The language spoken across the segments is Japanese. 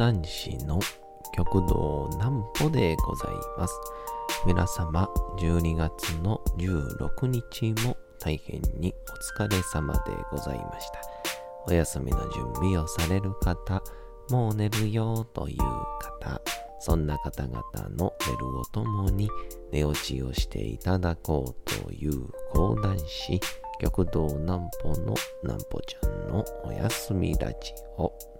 講談師の極道南歩でございます。皆様、12月の16日も大変にお疲れ様でございました。お休みの準備をされる方、もう寝るよという方、そんな方々の寝るをともに寝落ちをしていただこうという講談師、極道南歩の南歩ちゃんのおやすみラジオ。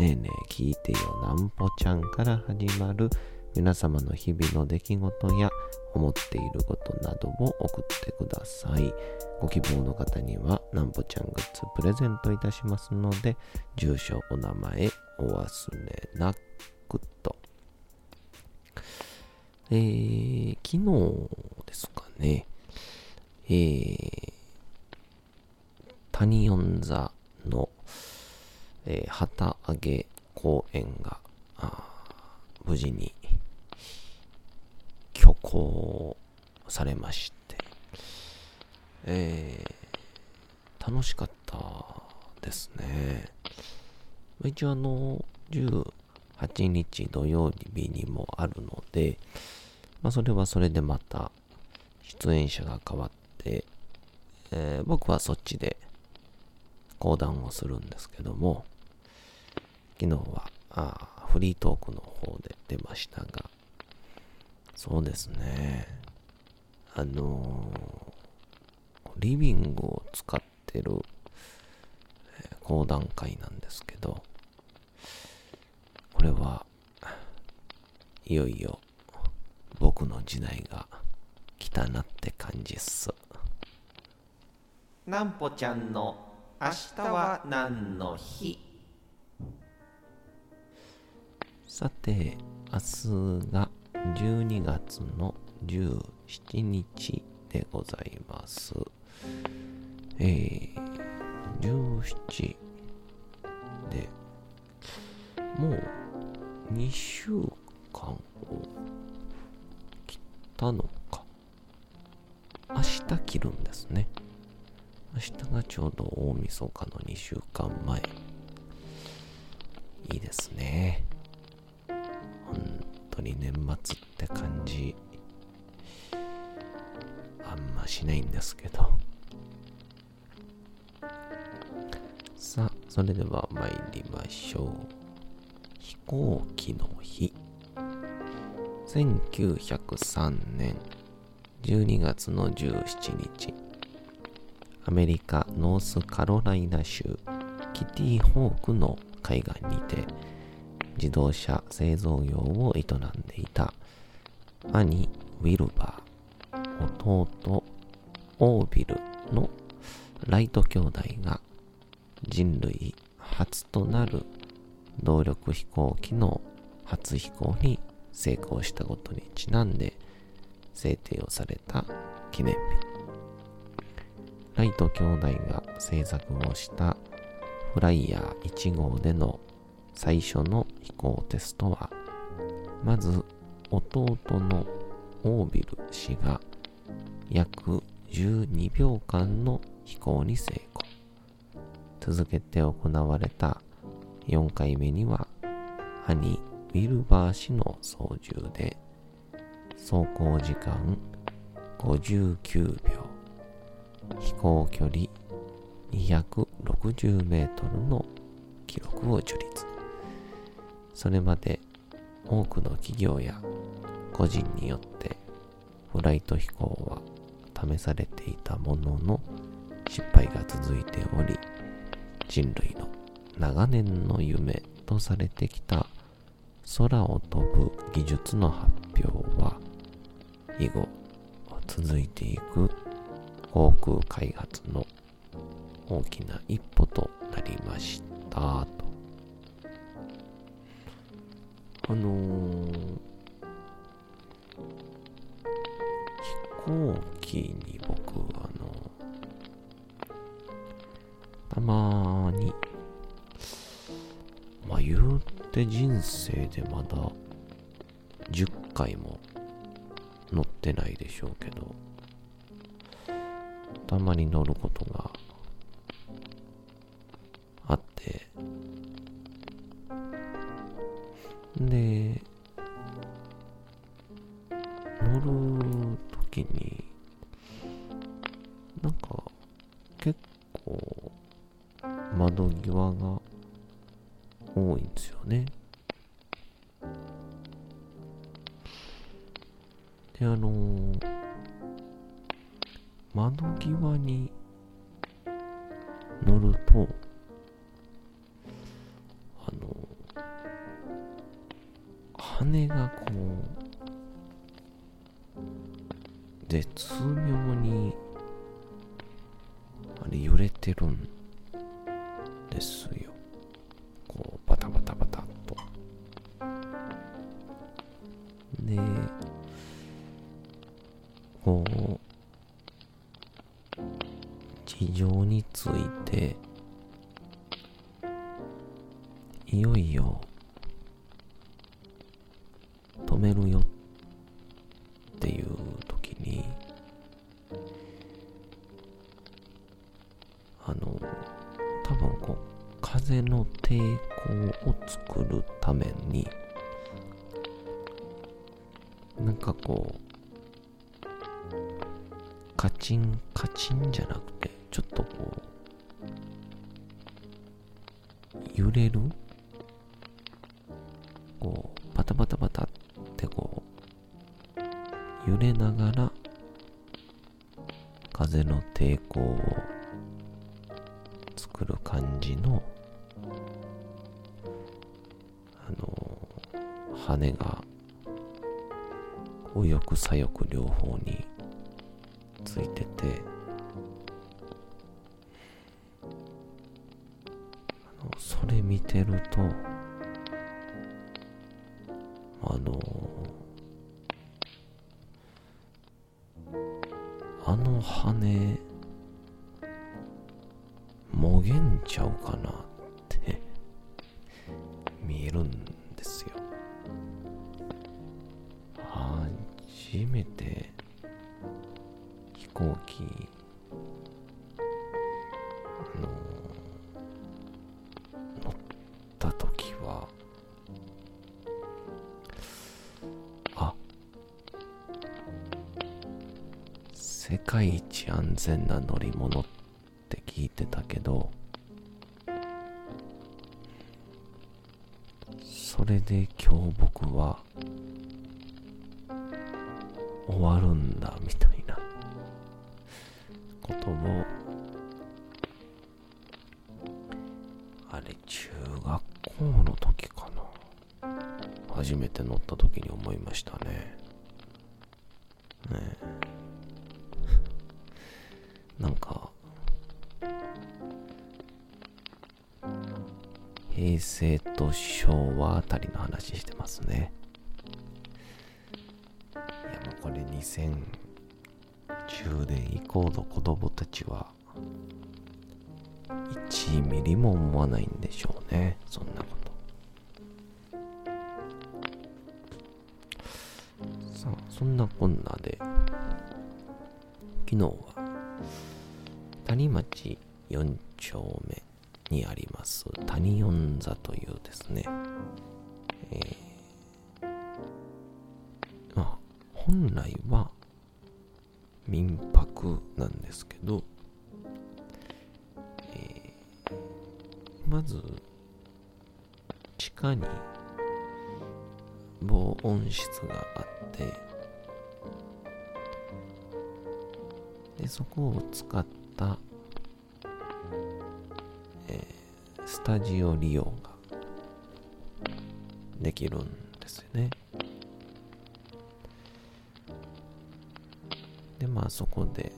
ねえねえ聞いてよなんぽちゃんから始まる皆様の日々の出来事や思っていることなどを送ってください。ご希望の方にはなんぽちゃんグッズプレゼントいたしますので、住所、お名前お忘れなくと。えー、昨日ですかね、えー、谷四座のえー、旗揚げ公演が無事に挙行されまして、えー、楽しかったですね。一応あの、18日土曜日にもあるので、まあそれはそれでまた出演者が変わって、えー、僕はそっちで講談をするんですけども、昨日はあフリートークの方で出ましたが、そうですね。あのー、リビングを使ってる、えー、講談会なんですけど、これはいよいよ僕の時代が来たなって感じっす。なんぽちゃんの明日は何の日？さて、明日が12月の17日でございます。えー、17で、もう2週間を切ったのか。明日切るんですね。明日がちょうど大晦日の2週間前。いいですね。当に年末って感じ、あんましないんですけど。さあ、それでは参りましょう。飛行機の日。1903年12月の17日。アメリカ・ノースカロライナ州キティホークの海岸にて自動車製造業を営んでいた兄ウィルバー、弟オービルのライト兄弟が人類初となる動力飛行機の初飛行に成功したことにちなんで制定をされた記念日。ライト兄弟が制作をしたフライヤー1号での最初の飛行テストは、まず弟のオービル氏が約12秒間の飛行に成功。続けて行われた4回目には、兄ウィルバー氏の操縦で、走行時間59秒。飛行距離260メートルの記録を樹立。それまで多くの企業や個人によってフライト飛行は試されていたものの失敗が続いており人類の長年の夢とされてきた空を飛ぶ技術の発表は以後続いていく航空開発の大きな一歩となりました。あのー、飛行機に僕、あのたまに、まあ言うて人生でまだ10回も乗ってないでしょうけど、たまに乗ることが地上について、いよいよ、止めるよっていう時に、あの、多分こう、風の抵抗を作るために、なんかこう、カチンカチンじゃなくて、ちょっとこう、揺れる？こう、パタパタパタってこう、揺れながら、風の抵抗を作る感じの、あの、羽が、右翼左翼両方についててれ見てるとあのあの羽もげんちゃうかな。世界一安全な乗り物って聞いてたけどそれで今日僕は終わるんだみたいなこともあれ中学校の時かな。初めて乗った時に思いましたね。ねえ。平成と昭和あたりの話してますね。いやもうこれ2010年以降の子供たちは1ミリも思わないんでしょうね。そんなこと。さあそんなこんなで昨日は谷町4丁目にあります。谷四座というですね、えーまあ、本来スタジオ利用ができるんですよね。で、まあそこで、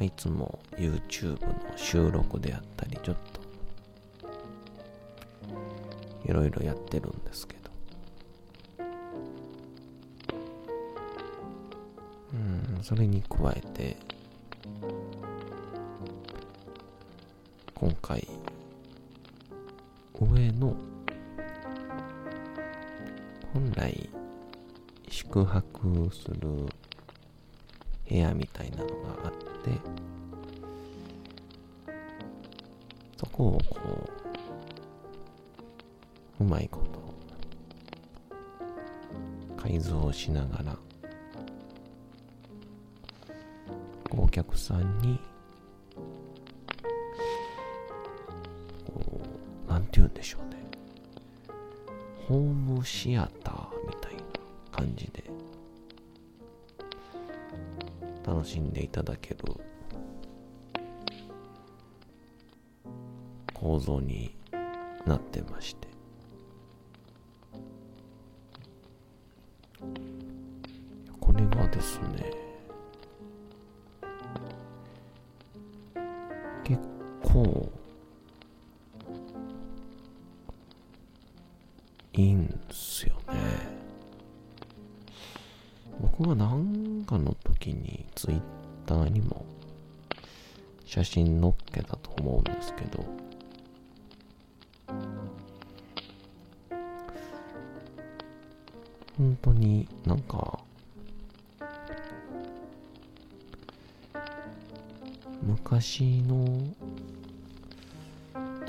いつも YouTube の収録であったり、ちょっといろいろやってるんですけど。うん、それに加えて、今回、上の、本来、宿泊する部屋みたいなのがあって、そこをこう、うまいこと、改造しながら、お客さんに、ホームシアターみたいな感じで、楽しんでいただける構造になってまして。いんすよね。僕がなんかの時にツイッターにも写真載っけたと思うんですけど、本当になんか昔の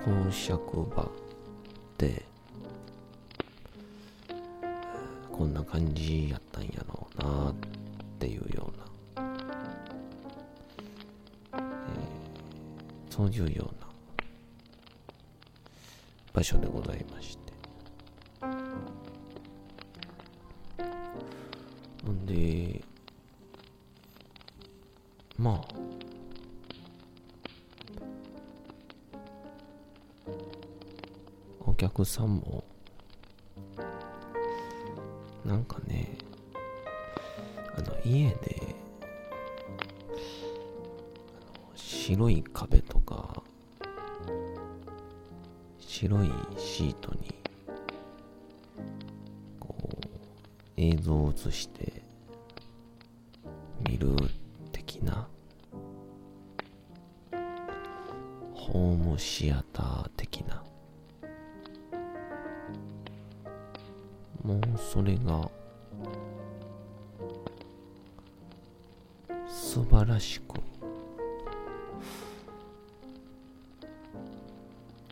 公爵場ってこんな感じやったんやろうなっていうような、えーそういうような場所でございまして。ほんでまあお客さんもなんかねあの家で白い壁とか白いシートにこう映像を映して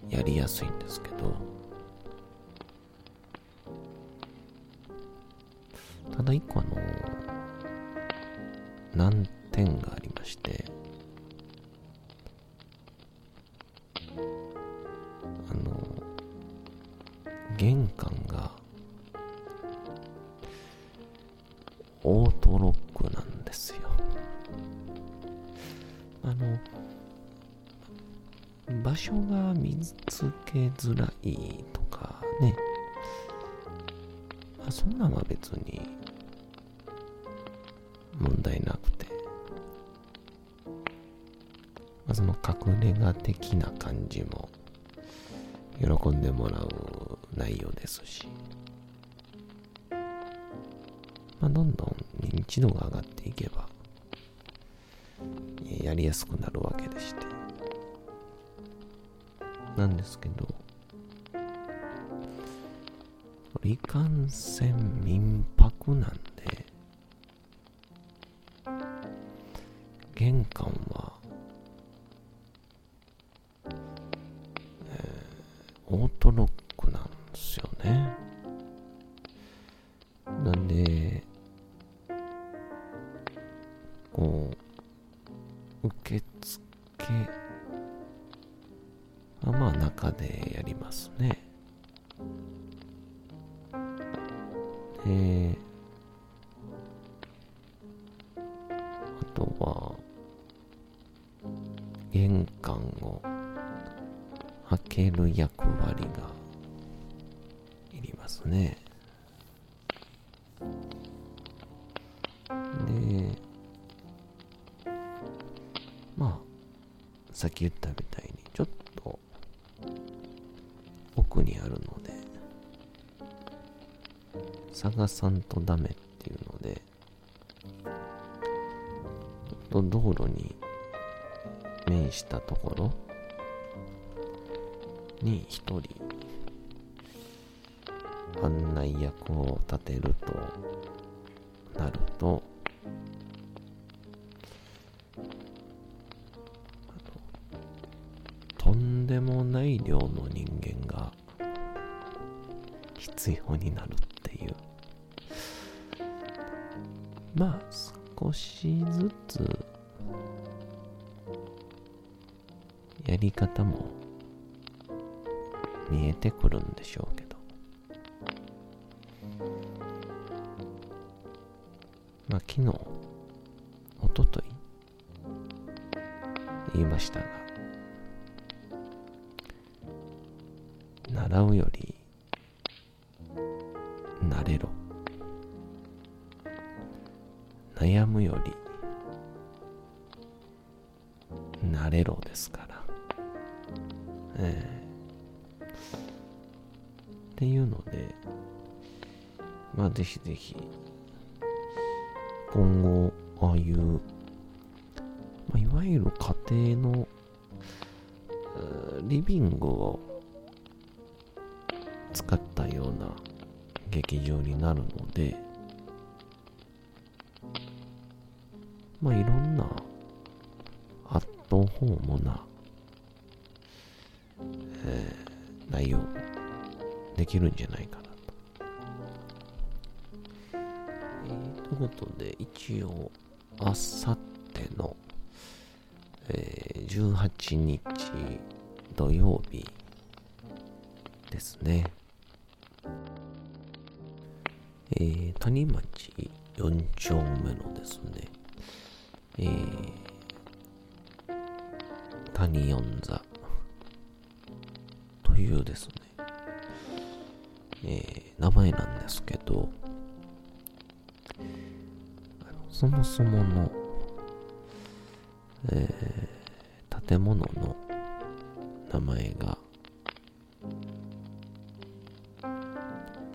やりやすいんですけどただ一個あの別に問題なくて、まあ、その隠れ家的な感じも喜んでもらう内容ですし、まあ、どんどん認知度が上がっていけばやりやすくなるわけでして。なんですけどいかんせん民泊なんで玄関とは玄関を開ける役割がいりますね。でまあさっき言ったみたいにちょっと奥にあるので探さんとダメっと道路に面したところに一人案内役を立てるとなるととんでもない量の人間が必要になるっていう。まあ少しずつやり方も見えてくるんでしょうけど。まあ昨日おととい言いましたが習うよっていうのでまあぜひぜひ今後ああいう、まあ、いわゆる家庭のリビングを使ったような劇場になるのでまあいろんなアットホームな、できるんじゃないかなと。えー、ということで一応あさっての、えー、18日土曜日ですね。えー、谷町4丁目のですね、えー、谷四座というですね、えー、名前なんですけど、そもそもの、えー、建物の名前が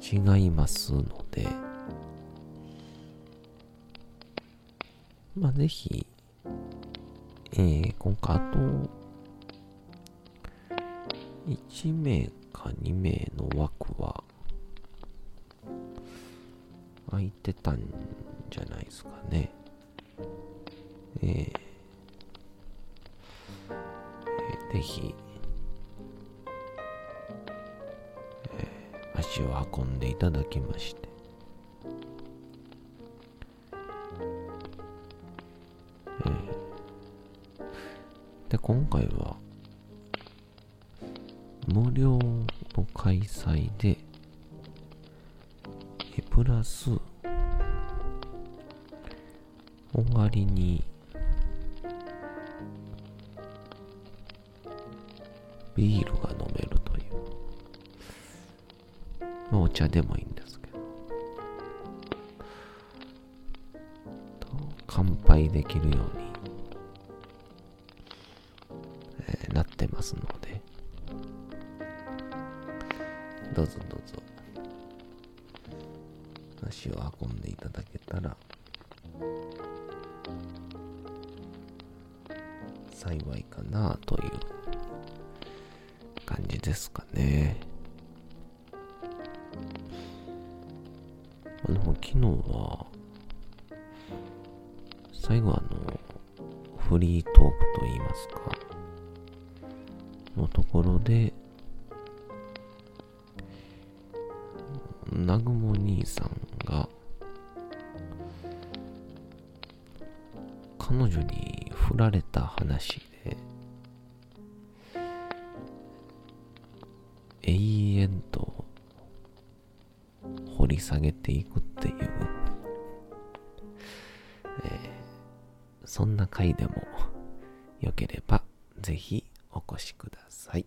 違いますので、まあ、ぜひ、えー、今回あと、1名か2名の枠は、空いてたんじゃないですかね。えー、えー、ぜひ、足を運んでいただきまして、えー、で今回は無料の開催でえプラス終わりに。ビールが飲めるという。まあ、お茶でもいいんですけど。と乾杯できるように、えー、なってますので、どうぞどうぞ、足を運んでいただけたら、幸いかなという感じですかね。でも昨日は、最後あの、フリートークと言いますか、のところで、南雲兄さんが、彼女に振られた話で、永遠と掘り下げていくっていう、えー、そんな回でもよければぜひお越しください。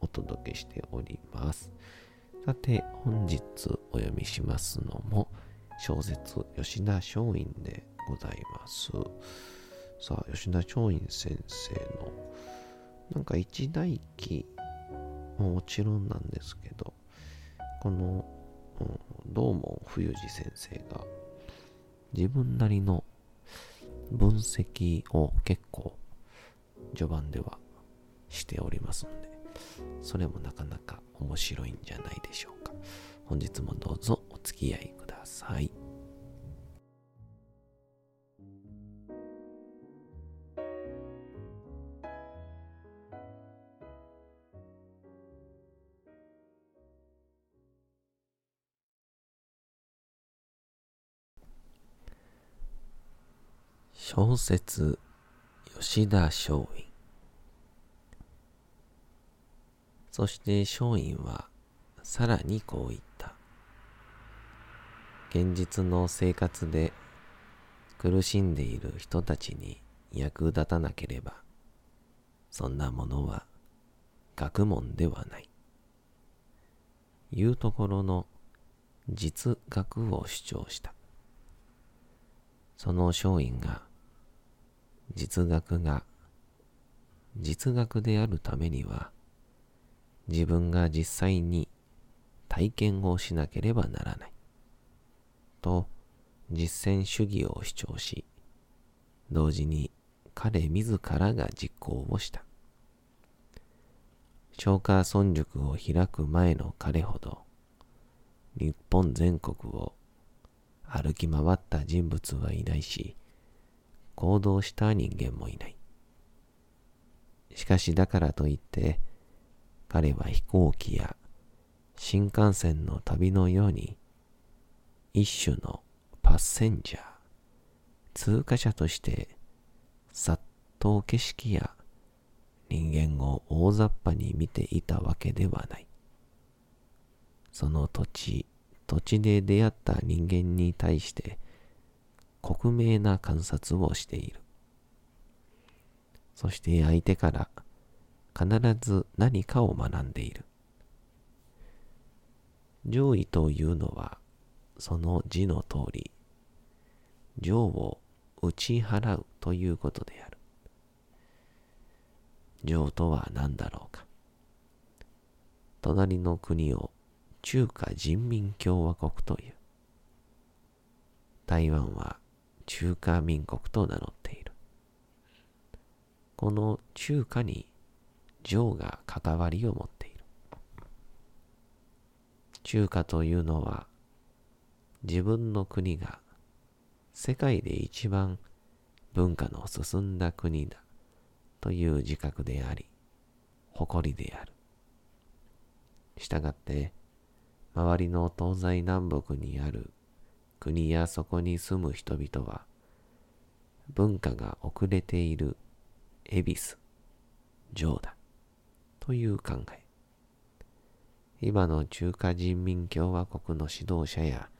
お届けしております。さて、本日お読みしますのも、小説吉田松陰でございます。さあ、吉田松陰先生の、なんか一代記ももちろんなんですけど、この、うん、道門冬治先生が自分なりの分析を結構序盤ではしておりますので、それもなかなか面白いんじゃないでしょうか。本日もどうぞお付き合いください。小説吉田松陰そして松陰はさらにこう言った。現実の生活で苦しんでいる人たちに役立たなければ、そんなものは学問ではない。いうところの実学を主張した。その松陰が実学が実学であるためには自分が実際に体験をしなければならない。と実践主義を主張し、同時に彼自らが実行をした。消化村塾を開く前の彼ほど、日本全国を歩き回った人物はいないし、行動した人間もいない。しかしだからといって、彼は飛行機や新幹線の旅のように一種のパッセンジャー、通過者としてさっと景色や人間を大雑把に見ていたわけではない。その土地、土地で出会った人間に対して克明な観察をしている。そして相手から必ず何かを学んでいる。上位というのは、その字の通り、上を打ち払うということである。上とは何だろうか。隣の国を中華人民共和国という。台湾は中華民国と名乗っている。この中華に上が関わりを持っている。中華というのは自分の国が世界で一番文化の進んだ国だという自覚であり、誇りである。したがって、周りの東西南北にある国やそこに住む人々は、文化が遅れている恵比寿、上だ。という考え。今の中華人民共和国の指導者や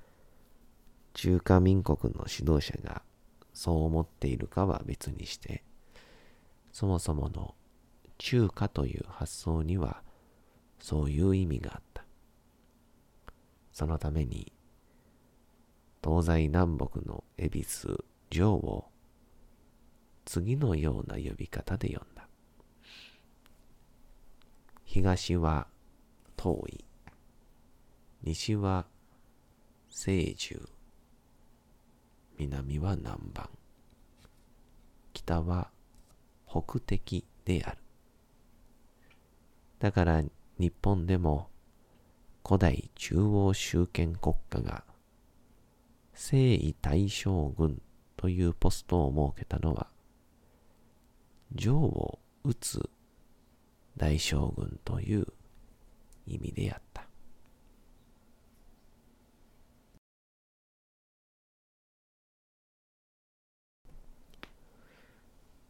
中華民国の指導者がそう思っているかは別にして、そもそもの中華という発想にはそういう意味があった。そのために東西南北の恵比寿城を次のような呼び方で呼んだ。東は遠い。西は清獣。南は南蛮。北は北敵である。だから日本でも古代中央集権国家が征夷大将軍というポストを設けたのは、城を撃つ大将軍という意味であった。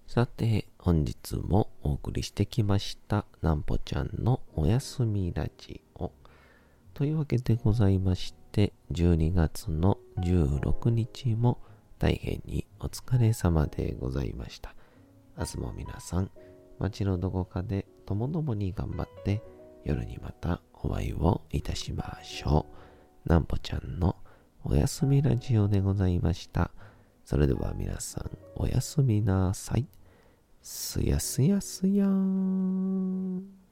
さて、本日もお送りしてきました、なんぽちゃんのおやすみラジオ。というわけでございまして、12月の16日も大変にお疲れ様でございました。明日も皆さん、街のどこかでともどもに頑張って、夜にまたお会いをいたしましょう。なんぽちゃんのおやすみラジオでございました。それでは皆さん、おやすみなさい。すやすやすやーん。